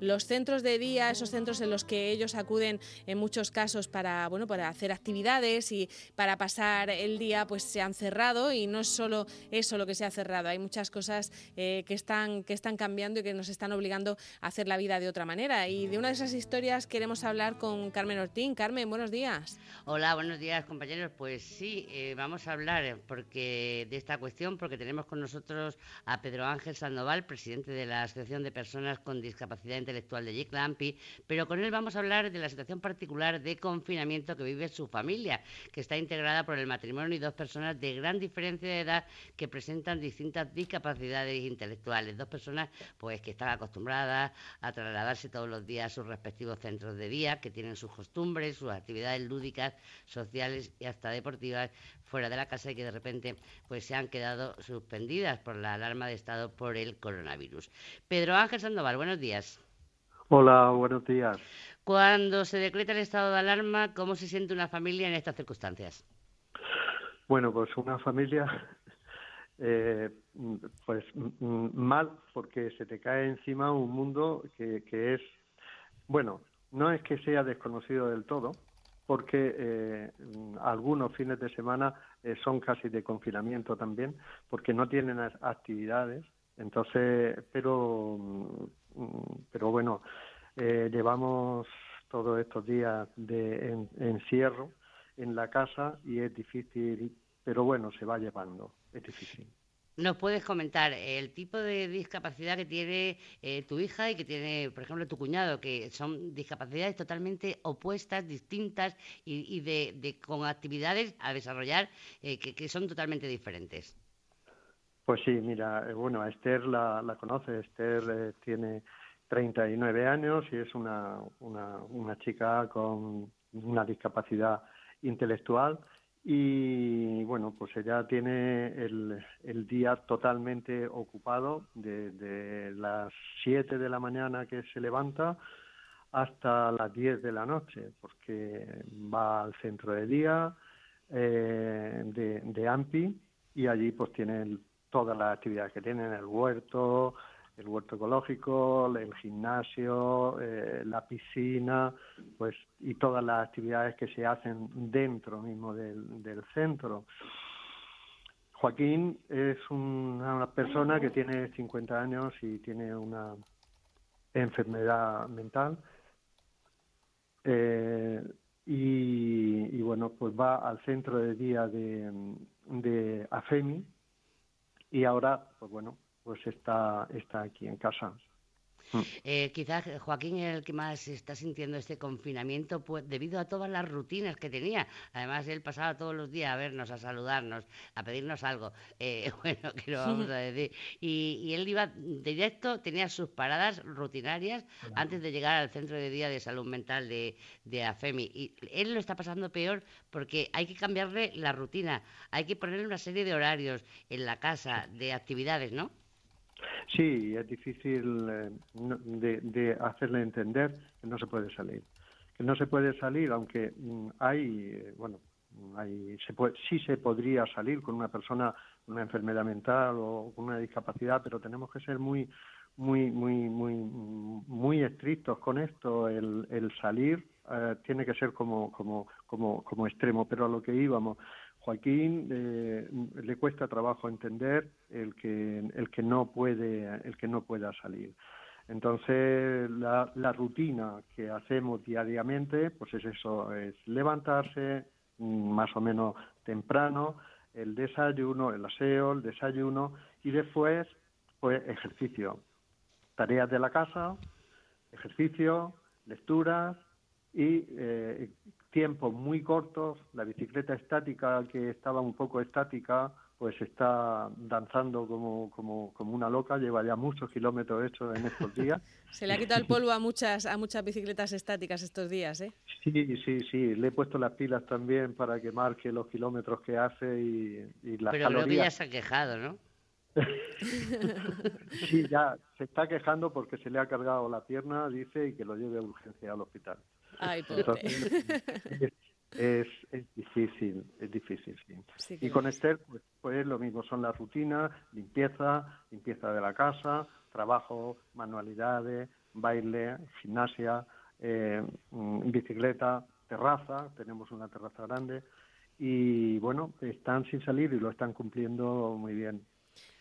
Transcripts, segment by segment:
Los centros de día, esos centros en los que ellos acuden en muchos casos para, bueno, para hacer actividades y para pasar el día, pues se han cerrado y no es solo eso lo que se ha cerrado. Hay muchas cosas eh, que, están, que están cambiando y que nos están obligando a hacer la vida de otra manera. Y de una de esas historias queremos hablar con Carmen Ortín. Carmen, buenos días. Hola, buenos días compañeros. Pues sí, eh, vamos a hablar porque de esta cuestión porque tenemos con nosotros a Pedro Ángel Sandoval, presidente de la Asociación de Personas con Discapacidad intelectual de Yiclampi, pero con él vamos a hablar de la situación particular de confinamiento que vive su familia, que está integrada por el matrimonio y dos personas de gran diferencia de edad que presentan distintas discapacidades intelectuales. Dos personas pues que están acostumbradas a trasladarse todos los días a sus respectivos centros de día, que tienen sus costumbres, sus actividades lúdicas, sociales y hasta deportivas fuera de la casa y que de repente pues se han quedado suspendidas por la alarma de estado por el coronavirus. Pedro Ángel Sandoval, buenos días. Hola, buenos días. Cuando se decreta el estado de alarma, ¿cómo se siente una familia en estas circunstancias? Bueno, pues una familia, eh, pues mal, porque se te cae encima un mundo que, que es, bueno, no es que sea desconocido del todo, porque eh, algunos fines de semana eh, son casi de confinamiento también, porque no tienen actividades. Entonces, pero, mm, pero bueno, eh, llevamos todos estos días de encierro en la casa y es difícil, pero bueno, se va llevando, es difícil. ¿Nos puedes comentar el tipo de discapacidad que tiene eh, tu hija y que tiene, por ejemplo, tu cuñado, que son discapacidades totalmente opuestas, distintas y, de, con actividades a desarrollar eh, que, son totalmente diferentes? Pues sí, mira, eh, bueno, a Esther la, la conoce. Esther tiene 39 años y es una, una, una chica con una discapacidad intelectual y bueno, pues ella tiene el, el día totalmente ocupado de, las 7 de la mañana que se levanta hasta las 10 de la noche, porque va al centro de día eh, de, de AMPI y allí pues tiene todas las actividades que tienen, el huerto, el huerto ecológico, el gimnasio, eh, la piscina, pues y todas las actividades que se hacen dentro mismo del, del centro. Joaquín es una persona que tiene 50 años y tiene una enfermedad mental eh, y, y, bueno pues va al centro de día de, de AFEMI y ahora pues bueno pues está, está aquí en casa. Mm. Eh, quizás Joaquín es el que más está sintiendo este confinamiento pues, debido a todas las rutinas que tenía. Además, él pasaba todos los días a vernos, a saludarnos, a pedirnos algo. Eh, bueno, que lo vamos a decir. Y, él iba directo, tenía sus paradas rutinarias antes de llegar al centro de día de salud mental de, de AFEMI. Y él lo está pasando peor porque hay que cambiarle la rutina, hay que ponerle una serie de horarios en la casa, de actividades, ¿no? Sí, es difícil eh, de, hacerle entender que no se puede salir. Que no se puede salir, aunque mm, hay, eh, bueno, hay, se puede, sí se podría salir con una persona con una enfermedad mental o con una discapacidad, pero tenemos que ser muy, muy, muy, muy, muy estrictos con esto. El, el salir eh, tiene que ser como, como, como, como extremo, pero a lo que íbamos Joaquín eh, le cuesta trabajo entender el que el que no puede el que no pueda salir. Entonces la, la rutina que hacemos diariamente, pues es eso, es levantarse mm, más o menos temprano, el desayuno, el aseo, el desayuno y después pues ejercicio, tareas de la casa, ejercicio, lecturas y eh, tiempos muy cortos, la bicicleta estática que estaba un poco estática, pues está danzando como, como, como una loca, lleva ya muchos kilómetros hechos en estos días. Se le ha quitado el polvo a muchas, a muchas bicicletas estáticas estos días, ¿eh? Sí, sí, sí, le he puesto las pilas también para que marque los kilómetros que hace y, y las Pero calorías. Pero ya se ha quejado, ¿no? sí, ya se está quejando porque se le ha cargado la pierna, dice, y que lo lleve a urgencia al hospital. Ay, es, es, difícil, es difícil, sí. y con Esther, pues, pues lo mismo, son las rutinas, limpieza, limpieza de la casa, trabajo, manualidades, baile, gimnasia, eh, mm, bicicleta, terraza, tenemos una terraza grande y bueno, están sin salir y lo están cumpliendo muy bien.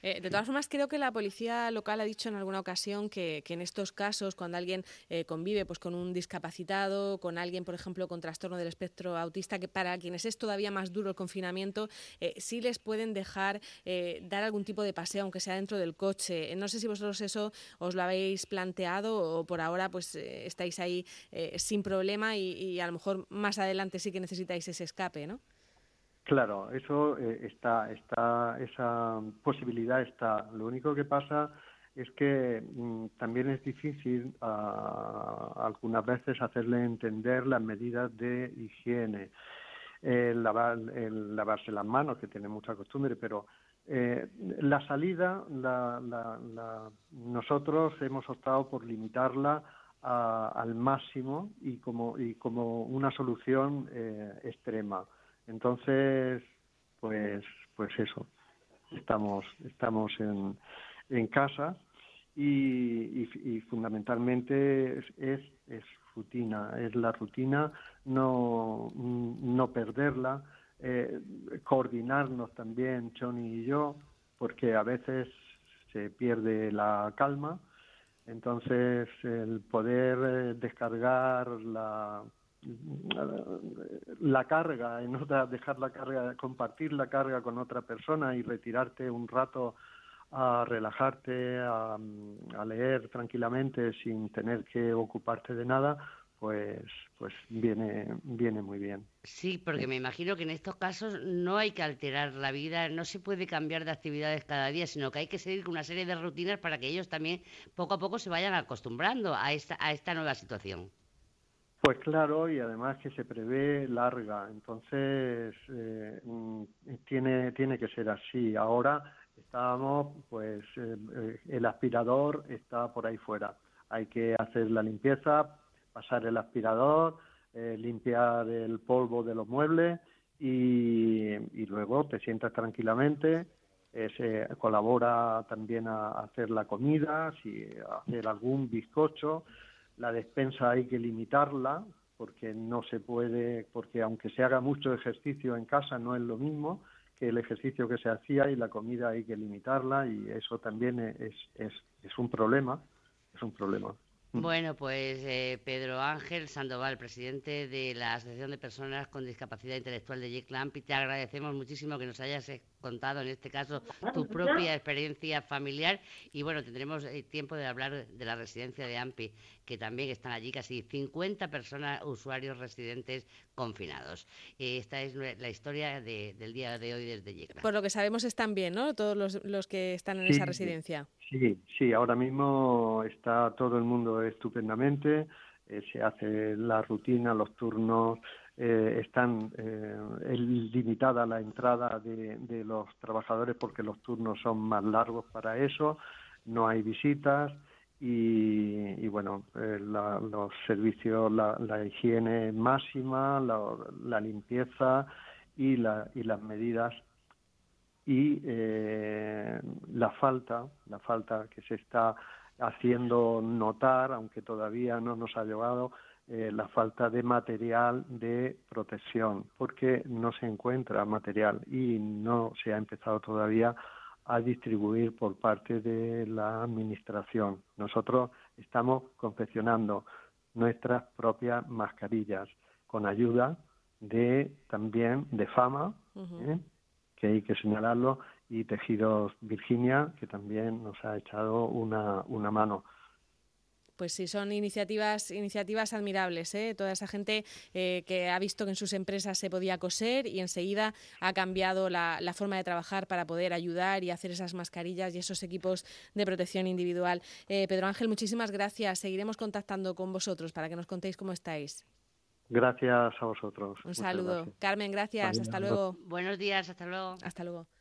Eh, de todas formas, creo que la policía local ha dicho en alguna ocasión que, en estos casos, cuando alguien eh, convive pues, con un discapacitado, con alguien, por ejemplo, con trastorno del espectro autista, que para quienes es todavía más duro el confinamiento, eh, sí les pueden dejar dar algún tipo de paseo, aunque sea dentro del coche. No sé si vosotros eso os lo habéis planteado o por ahora pues estáis ahí sin problema y, y a lo mejor más adelante sí que necesitáis ese escape, ¿no? Claro, eso eh, está, está, esa posibilidad está. Lo único que pasa es que mm, también es difícil algunas veces hacerle entender las medidas de higiene, el, lavar, el lavarse las manos, que tiene mucha costumbre, pero eh, la salida, la, la, nosotros hemos optado por limitarla al máximo y como, y como una solución eh, extrema. Entonces, pues, pues eso, estamos, estamos en, en casa y, y, fundamentalmente es, es, rutina, es la rutina, no, no perderla, eh, coordinarnos también, Johnny y yo, porque a veces se pierde la calma, entonces el poder eh, descargar la la carga, en otra dejar la carga, compartir la carga con otra persona y retirarte un rato a relajarte, a, leer tranquilamente sin tener que ocuparte de nada, pues pues viene viene muy bien. Sí, porque me imagino que en estos casos no hay que alterar la vida, no se puede cambiar de actividades cada día, sino que hay que seguir con una serie de rutinas para que ellos también poco a poco se vayan acostumbrando a esta a esta nueva situación. Pues claro, y además que se prevé larga, entonces eh, mm, tiene, tiene que ser así. Ahora estábamos, pues eh, eh, el aspirador está por ahí fuera. Hay que hacer la limpieza, pasar el aspirador, limpiar el polvo de los muebles y, y luego te sientas tranquilamente. se colabora también a hacer la comida, si hacer algún bizcocho la despensa hay que limitarla porque no se puede, porque aunque se haga mucho ejercicio en casa no es lo mismo que el ejercicio que se hacía y la comida hay que limitarla y eso también es, es, es un problema, es un problema. Mm. Bueno, pues eh, Pedro Ángel Sandoval, presidente de la Asociación de Personas con Discapacidad Intelectual de y te agradecemos muchísimo que nos hayas contado en este caso tu propia experiencia familiar y bueno, tendremos eh, tiempo de hablar de la residencia de AMPI, que también están allí casi 50 personas, usuarios residentes confinados. esta es la historia del día de hoy desde Yecla. Por lo que sabemos están bien, ¿no? Todos los, que están en esa residencia. Sí, sí, ahora mismo está todo el mundo estupendamente, eh, se hace la rutina, los turnos, eh, están eh, limitada la entrada de, de, los trabajadores porque los turnos son más largos para eso, no hay visitas y, y bueno, eh, los servicios, la, la higiene máxima, la, la limpieza y, la, y las medidas y eh, la falta, la falta que se está haciendo notar, aunque todavía no nos ha llegado, eh, la falta de material de protección, porque no se encuentra material y no se ha empezado todavía a distribuir por parte de la administración. Nosotros estamos confeccionando nuestras propias mascarillas con ayuda de también de Fama, que hay que señalarlo, y Tejidos Virginia, que también nos ha echado una, una mano pues sí, son iniciativas, iniciativas admirables. ¿eh? Toda esa gente eh, que ha visto que en sus empresas se podía coser y enseguida ha cambiado la, forma de trabajar para poder ayudar y hacer esas mascarillas y esos equipos de protección individual. Eh, Pedro Ángel, muchísimas gracias. Seguiremos contactando con vosotros para que nos contéis cómo estáis. Gracias a vosotros. Un saludo. Carmen, gracias. Hasta luego. Buenos días, hasta luego. Hasta luego.